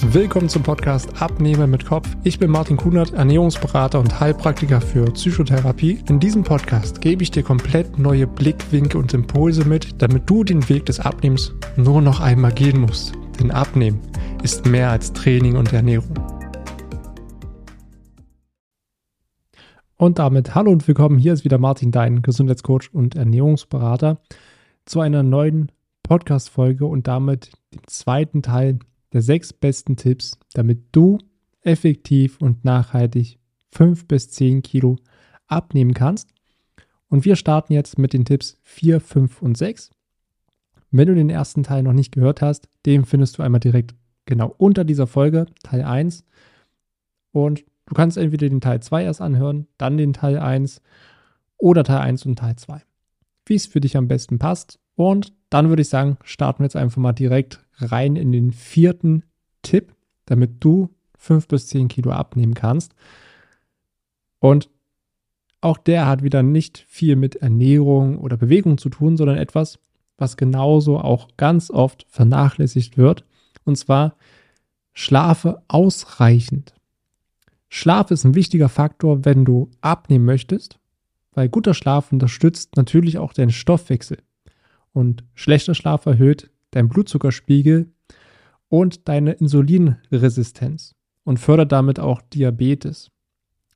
Willkommen zum Podcast Abnehmen mit Kopf. Ich bin Martin Kunert, Ernährungsberater und Heilpraktiker für Psychotherapie. In diesem Podcast gebe ich dir komplett neue Blickwinkel und Impulse mit, damit du den Weg des Abnehmens nur noch einmal gehen musst. Denn Abnehmen ist mehr als Training und Ernährung. Und damit hallo und willkommen. Hier ist wieder Martin, dein Gesundheitscoach und Ernährungsberater, zu einer neuen Podcast-Folge und damit dem zweiten Teil der sechs besten Tipps, damit du effektiv und nachhaltig fünf bis zehn Kilo abnehmen kannst. Und wir starten jetzt mit den Tipps 4, 5 und 6. Wenn du den ersten Teil noch nicht gehört hast, den findest du einmal direkt genau unter dieser Folge, Teil 1. Und du kannst entweder den Teil 2 erst anhören, dann den Teil 1 oder Teil 1 und Teil 2. Wie es für dich am besten passt. Und dann würde ich sagen, starten wir jetzt einfach mal direkt rein in den vierten Tipp, damit du fünf bis zehn Kilo abnehmen kannst. Und auch der hat wieder nicht viel mit Ernährung oder Bewegung zu tun, sondern etwas, was genauso auch ganz oft vernachlässigt wird. Und zwar schlafe ausreichend. Schlaf ist ein wichtiger Faktor, wenn du abnehmen möchtest, weil guter Schlaf unterstützt natürlich auch deinen Stoffwechsel. Und schlechter Schlaf erhöht dein Blutzuckerspiegel und deine Insulinresistenz und fördert damit auch Diabetes.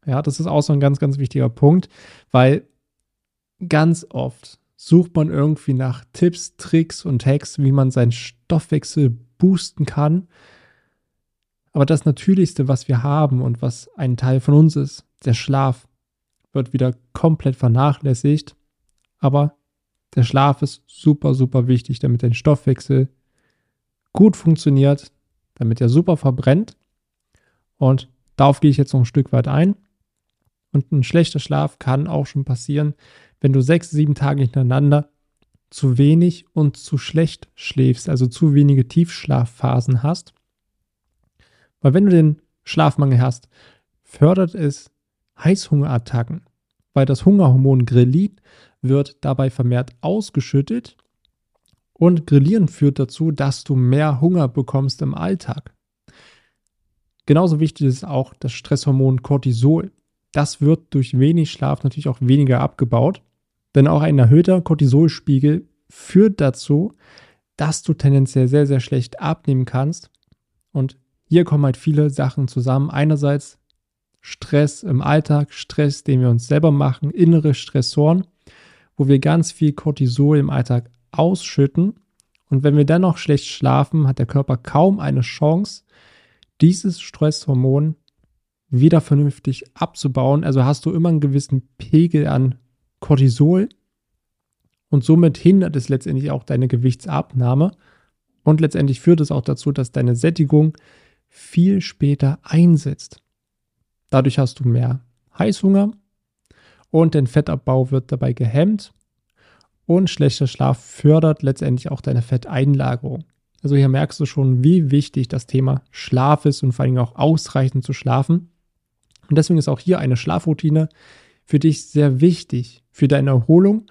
Ja, das ist auch so ein ganz, ganz wichtiger Punkt, weil ganz oft sucht man irgendwie nach Tipps, Tricks und Hacks, wie man seinen Stoffwechsel boosten kann. Aber das Natürlichste, was wir haben und was ein Teil von uns ist, der Schlaf, wird wieder komplett vernachlässigt. Aber der Schlaf ist super, super wichtig, damit dein Stoffwechsel gut funktioniert, damit er super verbrennt. Und darauf gehe ich jetzt noch ein Stück weit ein. Und ein schlechter Schlaf kann auch schon passieren, wenn du sechs, sieben Tage hintereinander zu wenig und zu schlecht schläfst, also zu wenige Tiefschlafphasen hast. Weil wenn du den Schlafmangel hast, fördert es Heißhungerattacken, weil das Hungerhormon Grelin wird dabei vermehrt ausgeschüttet und Grillieren führt dazu, dass du mehr Hunger bekommst im Alltag. Genauso wichtig ist auch das Stresshormon Cortisol. Das wird durch wenig Schlaf natürlich auch weniger abgebaut, denn auch ein erhöhter Cortisolspiegel führt dazu, dass du tendenziell sehr, sehr schlecht abnehmen kannst. Und hier kommen halt viele Sachen zusammen. Einerseits Stress im Alltag, Stress, den wir uns selber machen, innere Stressoren wo wir ganz viel Cortisol im Alltag ausschütten. Und wenn wir dann noch schlecht schlafen, hat der Körper kaum eine Chance, dieses Stresshormon wieder vernünftig abzubauen. Also hast du immer einen gewissen Pegel an Cortisol und somit hindert es letztendlich auch deine Gewichtsabnahme und letztendlich führt es auch dazu, dass deine Sättigung viel später einsetzt. Dadurch hast du mehr Heißhunger, und dein Fettabbau wird dabei gehemmt und schlechter Schlaf fördert letztendlich auch deine Fetteinlagerung. Also hier merkst du schon, wie wichtig das Thema Schlaf ist und vor allem auch ausreichend zu schlafen. Und deswegen ist auch hier eine Schlafroutine für dich sehr wichtig, für deine Erholung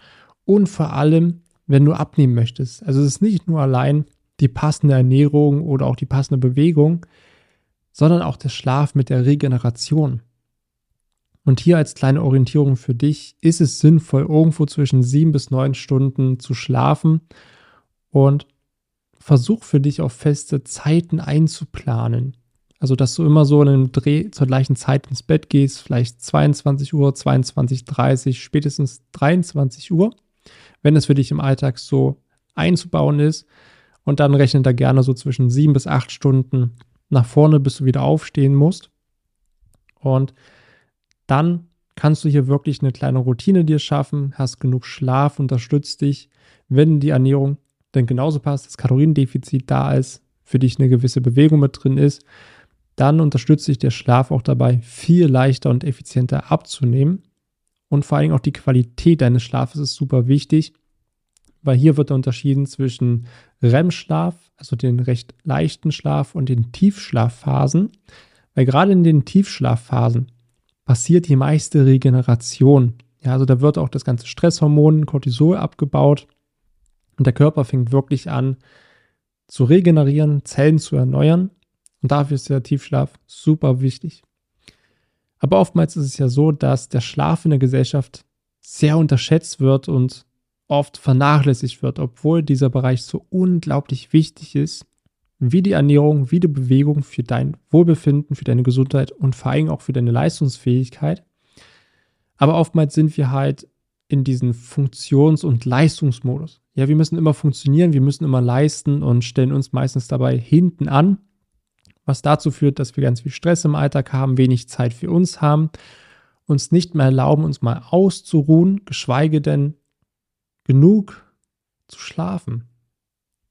und vor allem, wenn du abnehmen möchtest. Also es ist nicht nur allein die passende Ernährung oder auch die passende Bewegung, sondern auch der Schlaf mit der Regeneration. Und hier als kleine Orientierung für dich, ist es sinnvoll, irgendwo zwischen sieben bis neun Stunden zu schlafen und versuch für dich auch feste Zeiten einzuplanen. Also, dass du immer so in einem Dreh zur gleichen Zeit ins Bett gehst, vielleicht 22 Uhr, 22, 30, spätestens 23 Uhr, wenn es für dich im Alltag so einzubauen ist. Und dann rechne da gerne so zwischen sieben bis acht Stunden nach vorne, bis du wieder aufstehen musst. Und dann kannst du hier wirklich eine kleine Routine dir schaffen, hast genug Schlaf, unterstützt dich, wenn die Ernährung dann genauso passt, das Kaloriendefizit da ist, für dich eine gewisse Bewegung mit drin ist, dann unterstützt dich der Schlaf auch dabei, viel leichter und effizienter abzunehmen. Und vor allem auch die Qualität deines Schlafes ist super wichtig, weil hier wird unterschieden zwischen REM-Schlaf, also den recht leichten Schlaf, und den Tiefschlafphasen. Weil gerade in den Tiefschlafphasen passiert die meiste Regeneration. Ja, also da wird auch das ganze Stresshormon Cortisol abgebaut und der Körper fängt wirklich an zu regenerieren, Zellen zu erneuern Und dafür ist der Tiefschlaf super wichtig. Aber oftmals ist es ja so, dass der Schlaf in der Gesellschaft sehr unterschätzt wird und oft vernachlässigt wird, obwohl dieser Bereich so unglaublich wichtig ist, wie die Ernährung, wie die Bewegung für dein Wohlbefinden, für deine Gesundheit und vor allem auch für deine Leistungsfähigkeit. Aber oftmals sind wir halt in diesen Funktions- und Leistungsmodus. Ja, wir müssen immer funktionieren, wir müssen immer leisten und stellen uns meistens dabei hinten an was dazu führt, dass wir ganz viel Stress im Alltag haben, wenig Zeit für uns haben, uns nicht mehr erlauben, uns mal auszuruhen, geschweige denn genug zu schlafen.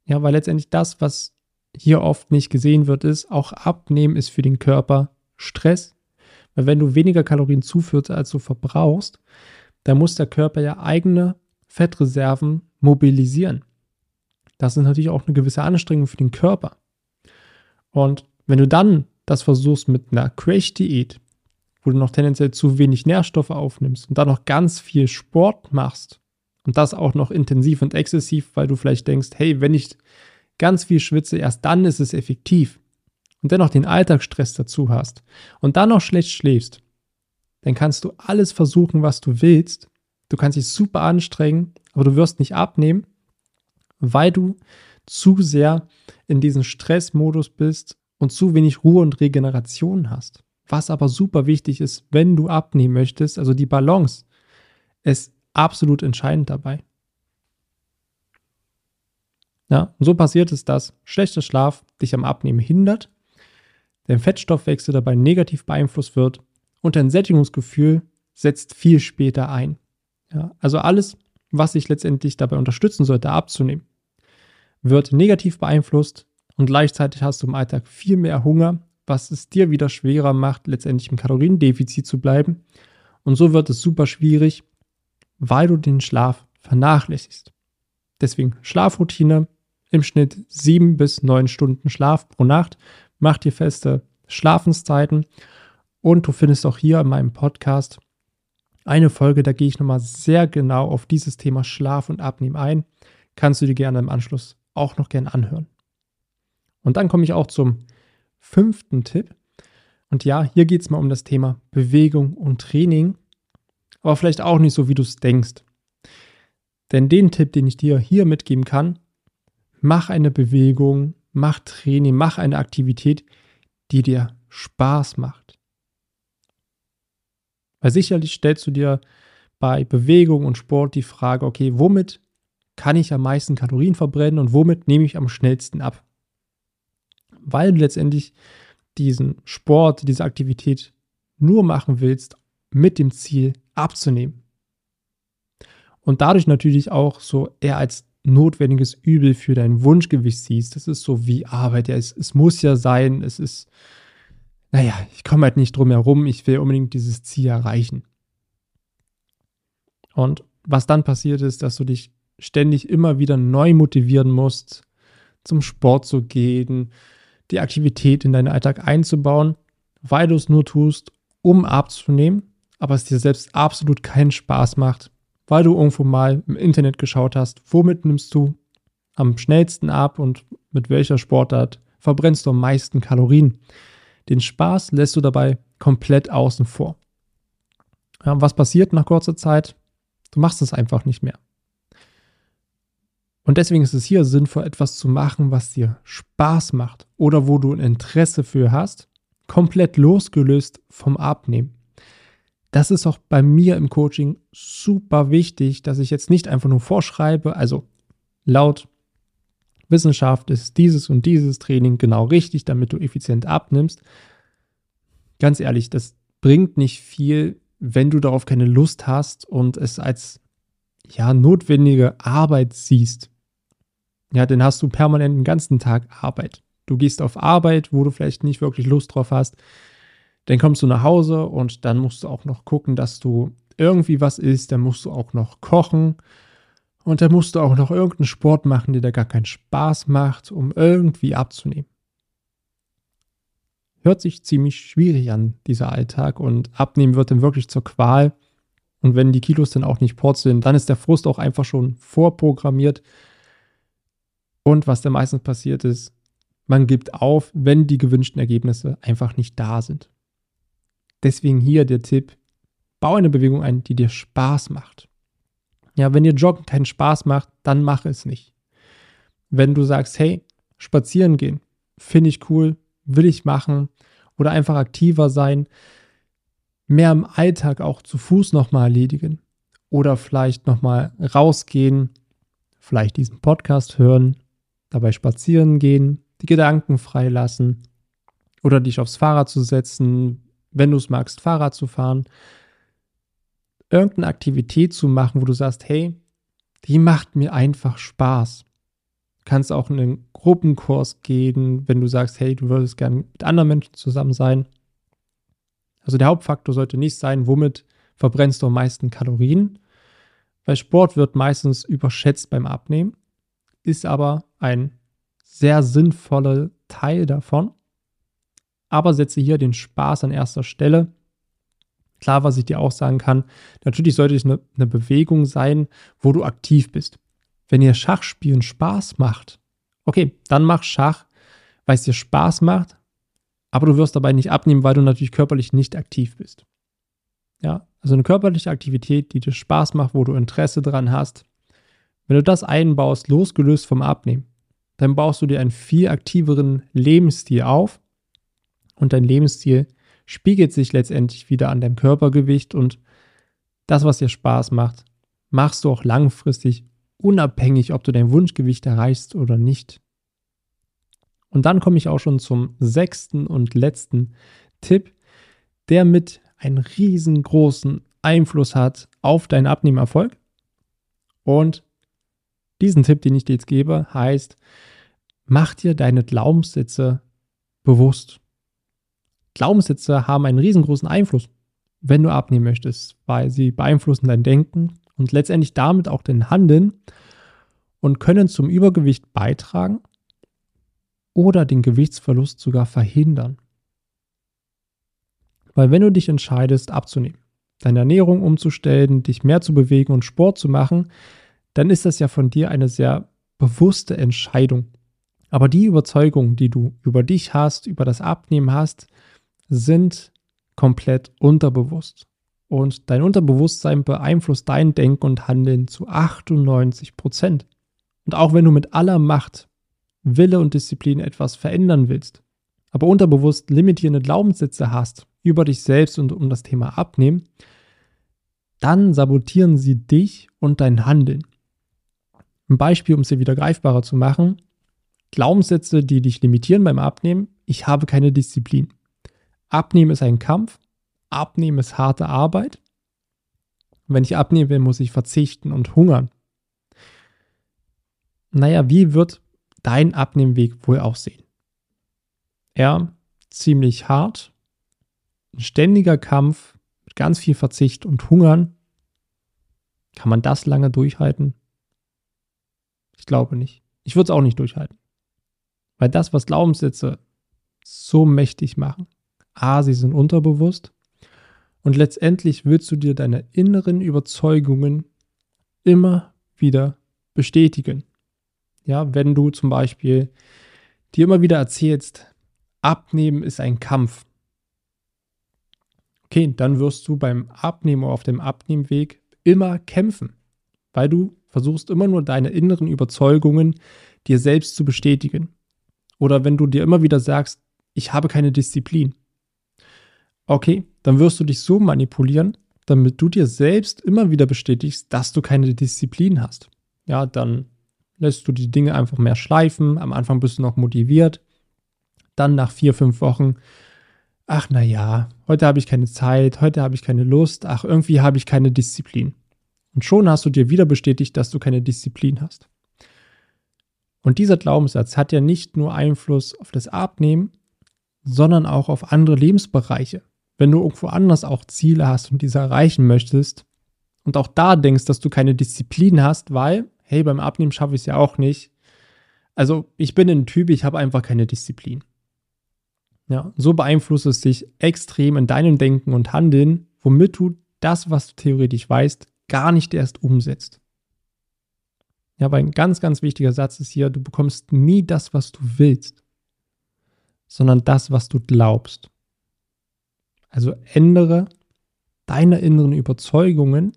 Ja, weil letztendlich das, was hier oft nicht gesehen wird, ist, auch Abnehmen ist für den Körper Stress. Weil wenn du weniger Kalorien zuführst, als du verbrauchst, dann muss der Körper ja eigene Fettreserven mobilisieren. Das ist natürlich auch eine gewisse Anstrengung für den Körper. Und wenn du dann das versuchst mit einer Crash-Diät, wo du noch tendenziell zu wenig Nährstoffe aufnimmst und dann noch ganz viel Sport machst und das auch noch intensiv und exzessiv, weil du vielleicht denkst, hey, wenn ich ganz viel schwitze, erst dann ist es effektiv und dennoch den Alltagsstress dazu hast und dann noch schlecht schläfst, dann kannst du alles versuchen, was du willst. Du kannst dich super anstrengen, aber du wirst nicht abnehmen, weil du zu sehr in diesem Stressmodus bist und zu wenig Ruhe und Regeneration hast. Was aber super wichtig ist, wenn du abnehmen möchtest, also die Balance, ist absolut entscheidend dabei. Ja, und so passiert es, dass schlechter Schlaf dich am Abnehmen hindert, der Fettstoffwechsel dabei negativ beeinflusst wird und dein Sättigungsgefühl setzt viel später ein. Ja, also alles, was sich letztendlich dabei unterstützen sollte, abzunehmen, wird negativ beeinflusst und gleichzeitig hast du im Alltag viel mehr Hunger, was es dir wieder schwerer macht, letztendlich im Kaloriendefizit zu bleiben. Und so wird es super schwierig, weil du den Schlaf vernachlässigst. Deswegen Schlafroutine im Schnitt sieben bis neun Stunden Schlaf pro Nacht. Mach dir feste Schlafenszeiten. Und du findest auch hier in meinem Podcast eine Folge, da gehe ich nochmal sehr genau auf dieses Thema Schlaf und Abnehmen ein. Kannst du dir gerne im Anschluss auch noch gerne anhören. Und dann komme ich auch zum fünften Tipp. Und ja, hier geht es mal um das Thema Bewegung und Training, aber vielleicht auch nicht so, wie du es denkst. Denn den Tipp, den ich dir hier mitgeben kann, mach eine Bewegung, mach Training, mach eine Aktivität, die dir Spaß macht. Weil sicherlich stellst du dir bei Bewegung und Sport die Frage, okay, womit kann ich am meisten Kalorien verbrennen und womit nehme ich am schnellsten ab? weil du letztendlich diesen Sport, diese Aktivität nur machen willst mit dem Ziel abzunehmen. Und dadurch natürlich auch so eher als notwendiges Übel für dein Wunschgewicht siehst. Das ist so wie Arbeit. Ja, es, es muss ja sein. Es ist, naja, ich komme halt nicht drum herum. Ich will unbedingt dieses Ziel erreichen. Und was dann passiert ist, dass du dich ständig immer wieder neu motivieren musst, zum Sport zu gehen, die Aktivität in deinen Alltag einzubauen, weil du es nur tust, um abzunehmen, aber es dir selbst absolut keinen Spaß macht, weil du irgendwo mal im Internet geschaut hast, womit nimmst du am schnellsten ab und mit welcher Sportart verbrennst du am meisten Kalorien. Den Spaß lässt du dabei komplett außen vor. Ja, was passiert nach kurzer Zeit? Du machst es einfach nicht mehr. Und deswegen ist es hier sinnvoll, etwas zu machen, was dir Spaß macht oder wo du ein Interesse für hast, komplett losgelöst vom Abnehmen. Das ist auch bei mir im Coaching super wichtig, dass ich jetzt nicht einfach nur vorschreibe, also laut Wissenschaft ist dieses und dieses Training genau richtig, damit du effizient abnimmst. Ganz ehrlich, das bringt nicht viel, wenn du darauf keine Lust hast und es als ja notwendige Arbeit siehst ja, dann hast du permanent den ganzen Tag Arbeit. Du gehst auf Arbeit, wo du vielleicht nicht wirklich Lust drauf hast. Dann kommst du nach Hause und dann musst du auch noch gucken, dass du irgendwie was isst. Dann musst du auch noch kochen. Und dann musst du auch noch irgendeinen Sport machen, der dir gar keinen Spaß macht, um irgendwie abzunehmen. Hört sich ziemlich schwierig an, dieser Alltag. Und abnehmen wird dann wirklich zur Qual. Und wenn die Kilos dann auch nicht purzeln, dann ist der Frust auch einfach schon vorprogrammiert. Und was dann meistens passiert ist, man gibt auf, wenn die gewünschten Ergebnisse einfach nicht da sind. Deswegen hier der Tipp, bau eine Bewegung ein, die dir Spaß macht. Ja, wenn dir Joggen keinen Spaß macht, dann mach es nicht. Wenn du sagst, hey, spazieren gehen, finde ich cool, will ich machen oder einfach aktiver sein, mehr im Alltag auch zu Fuß nochmal erledigen oder vielleicht nochmal rausgehen, vielleicht diesen Podcast hören, dabei spazieren gehen, die Gedanken freilassen oder dich aufs Fahrrad zu setzen, wenn du es magst, Fahrrad zu fahren, irgendeine Aktivität zu machen, wo du sagst, hey, die macht mir einfach Spaß. Du kannst auch in einen Gruppenkurs gehen, wenn du sagst, hey, du würdest gerne mit anderen Menschen zusammen sein. Also der Hauptfaktor sollte nicht sein, womit verbrennst du am meisten Kalorien, weil Sport wird meistens überschätzt beim Abnehmen, ist aber ein sehr sinnvoller Teil davon. Aber setze hier den Spaß an erster Stelle. Klar, was ich dir auch sagen kann, natürlich sollte es eine, eine Bewegung sein, wo du aktiv bist. Wenn dir Schachspielen Spaß macht, okay, dann mach Schach, weil es dir Spaß macht, aber du wirst dabei nicht abnehmen, weil du natürlich körperlich nicht aktiv bist. Ja, also eine körperliche Aktivität, die dir Spaß macht, wo du Interesse dran hast. Wenn du das einbaust, losgelöst vom Abnehmen, dann baust du dir einen viel aktiveren Lebensstil auf und dein Lebensstil spiegelt sich letztendlich wieder an deinem Körpergewicht und das, was dir Spaß macht, machst du auch langfristig unabhängig, ob du dein Wunschgewicht erreichst oder nicht. Und dann komme ich auch schon zum sechsten und letzten Tipp, der mit einen riesengroßen Einfluss hat auf deinen Abnehmerfolg. Und diesen Tipp, den ich dir jetzt gebe, heißt, mach dir deine Glaubenssätze bewusst. Glaubenssätze haben einen riesengroßen Einfluss, wenn du abnehmen möchtest, weil sie beeinflussen dein Denken und letztendlich damit auch dein Handeln und können zum Übergewicht beitragen oder den Gewichtsverlust sogar verhindern. Weil wenn du dich entscheidest abzunehmen, deine Ernährung umzustellen, dich mehr zu bewegen und Sport zu machen, dann ist das ja von dir eine sehr bewusste Entscheidung. Aber die Überzeugungen, die du über dich hast, über das Abnehmen hast, sind komplett unterbewusst. Und dein Unterbewusstsein beeinflusst dein Denken und Handeln zu 98 Prozent. Und auch wenn du mit aller Macht, Wille und Disziplin etwas verändern willst, aber unterbewusst limitierende Glaubenssätze hast über dich selbst und um das Thema Abnehmen, dann sabotieren sie dich und dein Handeln. Ein Beispiel, um es dir wieder greifbarer zu machen. Glaubenssätze, die dich limitieren beim Abnehmen. Ich habe keine Disziplin. Abnehmen ist ein Kampf. Abnehmen ist harte Arbeit. wenn ich abnehmen will, muss ich verzichten und hungern. Naja, wie wird dein Abnehmweg wohl aussehen? Ja, ziemlich hart, ein ständiger Kampf mit ganz viel Verzicht und Hungern. Kann man das lange durchhalten? Ich glaube nicht. Ich würde es auch nicht durchhalten. Weil das, was Glaubenssätze so mächtig machen, a, sie sind unterbewusst und letztendlich willst du dir deine inneren Überzeugungen immer wieder bestätigen. Ja, wenn du zum Beispiel dir immer wieder erzählst, Abnehmen ist ein Kampf, okay, dann wirst du beim Abnehmen oder auf dem Abnehmweg immer kämpfen, weil du versuchst immer nur deine inneren Überzeugungen dir selbst zu bestätigen. Oder wenn du dir immer wieder sagst, ich habe keine Disziplin. Okay, dann wirst du dich so manipulieren, damit du dir selbst immer wieder bestätigst, dass du keine Disziplin hast. Ja, dann lässt du die Dinge einfach mehr schleifen. Am Anfang bist du noch motiviert. Dann nach vier, fünf Wochen ach na ja, heute habe ich keine Zeit, heute habe ich keine Lust, ach irgendwie habe ich keine Disziplin. Und schon hast du dir wieder bestätigt, dass du keine Disziplin hast. Und dieser Glaubenssatz hat ja nicht nur Einfluss auf das Abnehmen, sondern auch auf andere Lebensbereiche. Wenn du irgendwo anders auch Ziele hast und diese erreichen möchtest und auch da denkst, dass du keine Disziplin hast, weil, hey, beim Abnehmen schaffe ich es ja auch nicht. Also ich bin ein Typ, ich habe einfach keine Disziplin. Ja, so beeinflusst es dich extrem in deinem Denken und Handeln, womit du das, was du theoretisch weißt, gar nicht erst umsetzt. Ja, aber ein ganz, ganz wichtiger Satz ist hier, du bekommst nie das, was du willst. sondern das, was du glaubst. Also ändere deine inneren Überzeugungen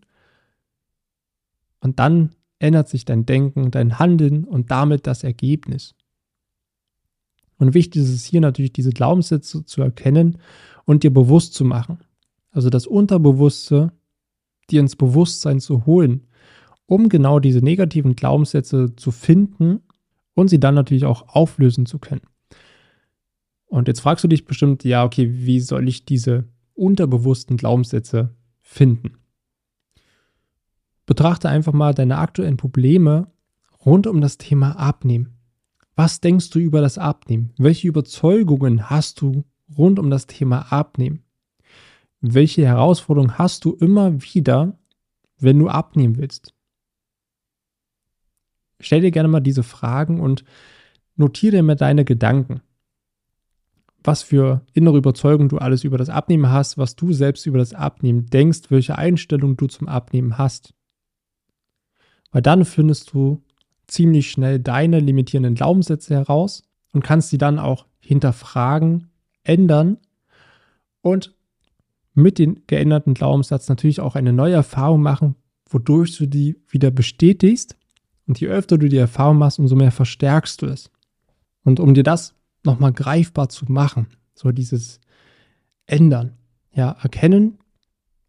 und dann ändert sich dein Denken, dein Handeln und damit das Ergebnis. Und wichtig ist es hier natürlich, diese Glaubenssätze zu erkennen und dir bewusst zu machen. Also das Unterbewusste dir ins Bewusstsein zu holen, um genau diese negativen Glaubenssätze zu finden und sie dann natürlich auch auflösen zu können. Und jetzt fragst du dich bestimmt, ja, okay, wie soll ich diese unterbewussten Glaubenssätze finden? Betrachte einfach mal deine aktuellen Probleme rund um das Thema Abnehmen. Was denkst du über das Abnehmen? Welche Überzeugungen hast du rund um das Thema Abnehmen? Welche Herausforderungen hast du immer wieder, wenn du abnehmen willst? Stell dir gerne mal diese Fragen und notiere mir deine Gedanken. Was für innere Überzeugungen du alles über das Abnehmen hast, was du selbst über das Abnehmen denkst, welche Einstellung du zum Abnehmen hast. Weil dann findest du ziemlich schnell deine limitierenden Glaubenssätze heraus und kannst sie dann auch hinterfragen, ändern und mit den geänderten Glaubenssatz natürlich auch eine neue Erfahrung machen, wodurch du die wieder bestätigst. Und je öfter du die Erfahrung machst, umso mehr verstärkst du es. Und um dir das nochmal greifbar zu machen, so dieses Ändern, ja, erkennen,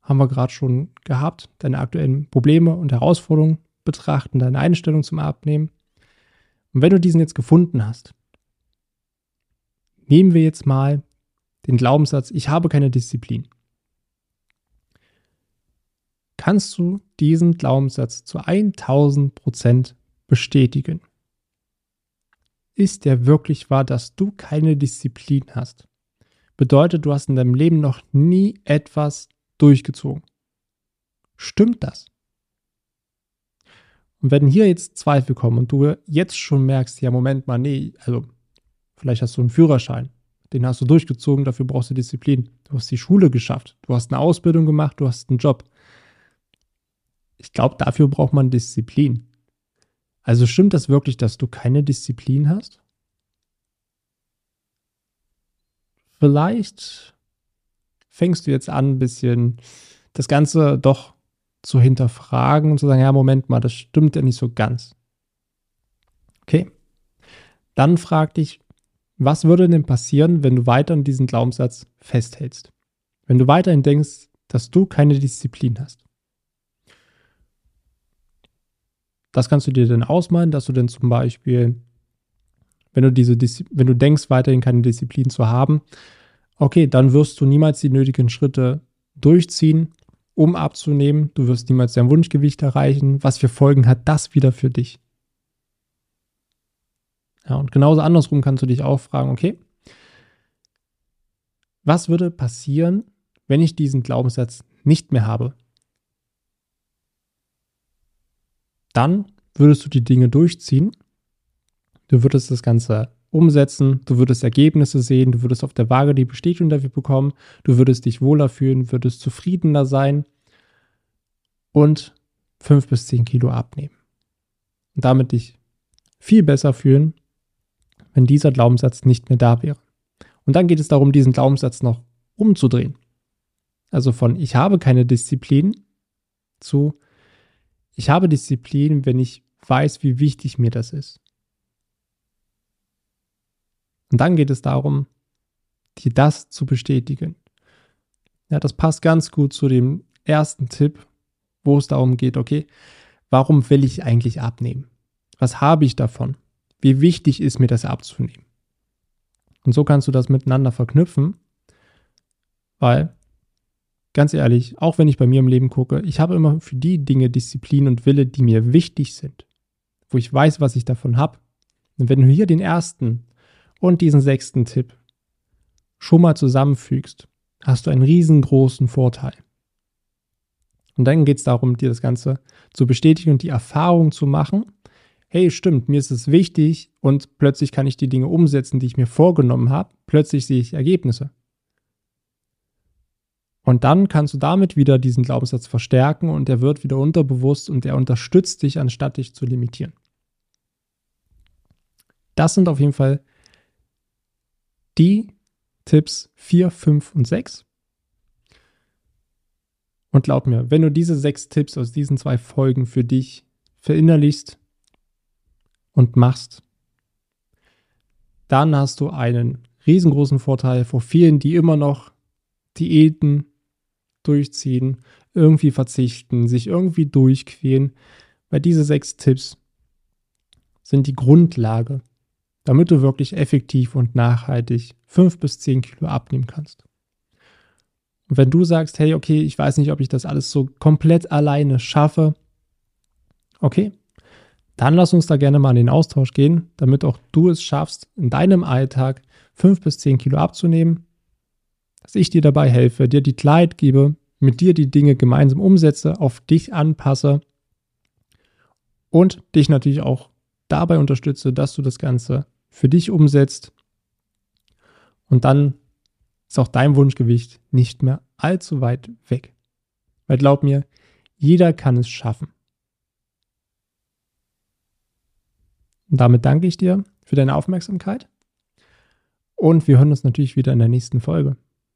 haben wir gerade schon gehabt, deine aktuellen Probleme und Herausforderungen betrachten, deine Einstellung zum Abnehmen. Und wenn du diesen jetzt gefunden hast, nehmen wir jetzt mal den Glaubenssatz, ich habe keine Disziplin. Kannst du diesen Glaubenssatz zu 1000 Prozent bestätigen? Ist der wirklich wahr, dass du keine Disziplin hast? Bedeutet, du hast in deinem Leben noch nie etwas durchgezogen. Stimmt das? Und wenn hier jetzt Zweifel kommen und du jetzt schon merkst, ja, Moment mal, nee, also vielleicht hast du einen Führerschein, den hast du durchgezogen, dafür brauchst du Disziplin. Du hast die Schule geschafft, du hast eine Ausbildung gemacht, du hast einen Job. Ich glaube, dafür braucht man Disziplin. Also stimmt das wirklich, dass du keine Disziplin hast? Vielleicht fängst du jetzt an, ein bisschen das Ganze doch zu hinterfragen und zu sagen, ja, Moment mal, das stimmt ja nicht so ganz. Okay. Dann frag dich, was würde denn passieren, wenn du weiter an diesen Glaubenssatz festhältst? Wenn du weiterhin denkst, dass du keine Disziplin hast. Das kannst du dir dann ausmalen, dass du dann zum Beispiel, wenn du diese, wenn du denkst, weiterhin keine Disziplin zu haben, okay, dann wirst du niemals die nötigen Schritte durchziehen um abzunehmen. Du wirst niemals dein Wunschgewicht erreichen. Was für Folgen hat das wieder für dich? Ja, und genauso andersrum kannst du dich auch fragen, okay, was würde passieren, wenn ich diesen Glaubenssatz nicht mehr habe? Dann würdest du die Dinge durchziehen. Du würdest das Ganze umsetzen, du würdest Ergebnisse sehen, du würdest auf der Waage die Bestätigung dafür bekommen, du würdest dich wohler fühlen, würdest zufriedener sein und fünf bis zehn Kilo abnehmen. Und damit dich viel besser fühlen, wenn dieser Glaubenssatz nicht mehr da wäre. Und dann geht es darum, diesen Glaubenssatz noch umzudrehen. Also von ich habe keine Disziplin zu ich habe Disziplin, wenn ich weiß, wie wichtig mir das ist. Und dann geht es darum, dir das zu bestätigen. Ja, das passt ganz gut zu dem ersten Tipp, wo es darum geht, okay, warum will ich eigentlich abnehmen? Was habe ich davon? Wie wichtig ist mir das abzunehmen? Und so kannst du das miteinander verknüpfen, weil, ganz ehrlich, auch wenn ich bei mir im Leben gucke, ich habe immer für die Dinge Disziplin und Wille, die mir wichtig sind, wo ich weiß, was ich davon habe. Und wenn du hier den ersten und diesen sechsten Tipp schon mal zusammenfügst, hast du einen riesengroßen Vorteil. Und dann geht es darum, dir das Ganze zu bestätigen und die Erfahrung zu machen. Hey, stimmt, mir ist es wichtig und plötzlich kann ich die Dinge umsetzen, die ich mir vorgenommen habe. Plötzlich sehe ich Ergebnisse. Und dann kannst du damit wieder diesen Glaubenssatz verstärken und er wird wieder unterbewusst und er unterstützt dich, anstatt dich zu limitieren. Das sind auf jeden Fall die Tipps 4, 5 und 6. Und glaub mir, wenn du diese sechs Tipps aus diesen zwei Folgen für dich verinnerlichst und machst, dann hast du einen riesengroßen Vorteil vor vielen, die immer noch Diäten durchziehen, irgendwie verzichten, sich irgendwie durchquälen, weil diese sechs Tipps sind die Grundlage, damit du wirklich effektiv und nachhaltig fünf bis zehn Kilo abnehmen kannst. Und wenn du sagst, hey, okay, ich weiß nicht, ob ich das alles so komplett alleine schaffe, okay, dann lass uns da gerne mal in den Austausch gehen, damit auch du es schaffst, in deinem Alltag fünf bis zehn Kilo abzunehmen, dass ich dir dabei helfe, dir die Klarheit gebe, mit dir die Dinge gemeinsam umsetze, auf dich anpasse und dich natürlich auch dabei unterstütze, dass du das Ganze für dich umsetzt. Und dann ist auch dein Wunschgewicht nicht mehr allzu weit weg. Weil glaub mir, jeder kann es schaffen. Und damit danke ich dir für deine Aufmerksamkeit. Und wir hören uns natürlich wieder in der nächsten Folge.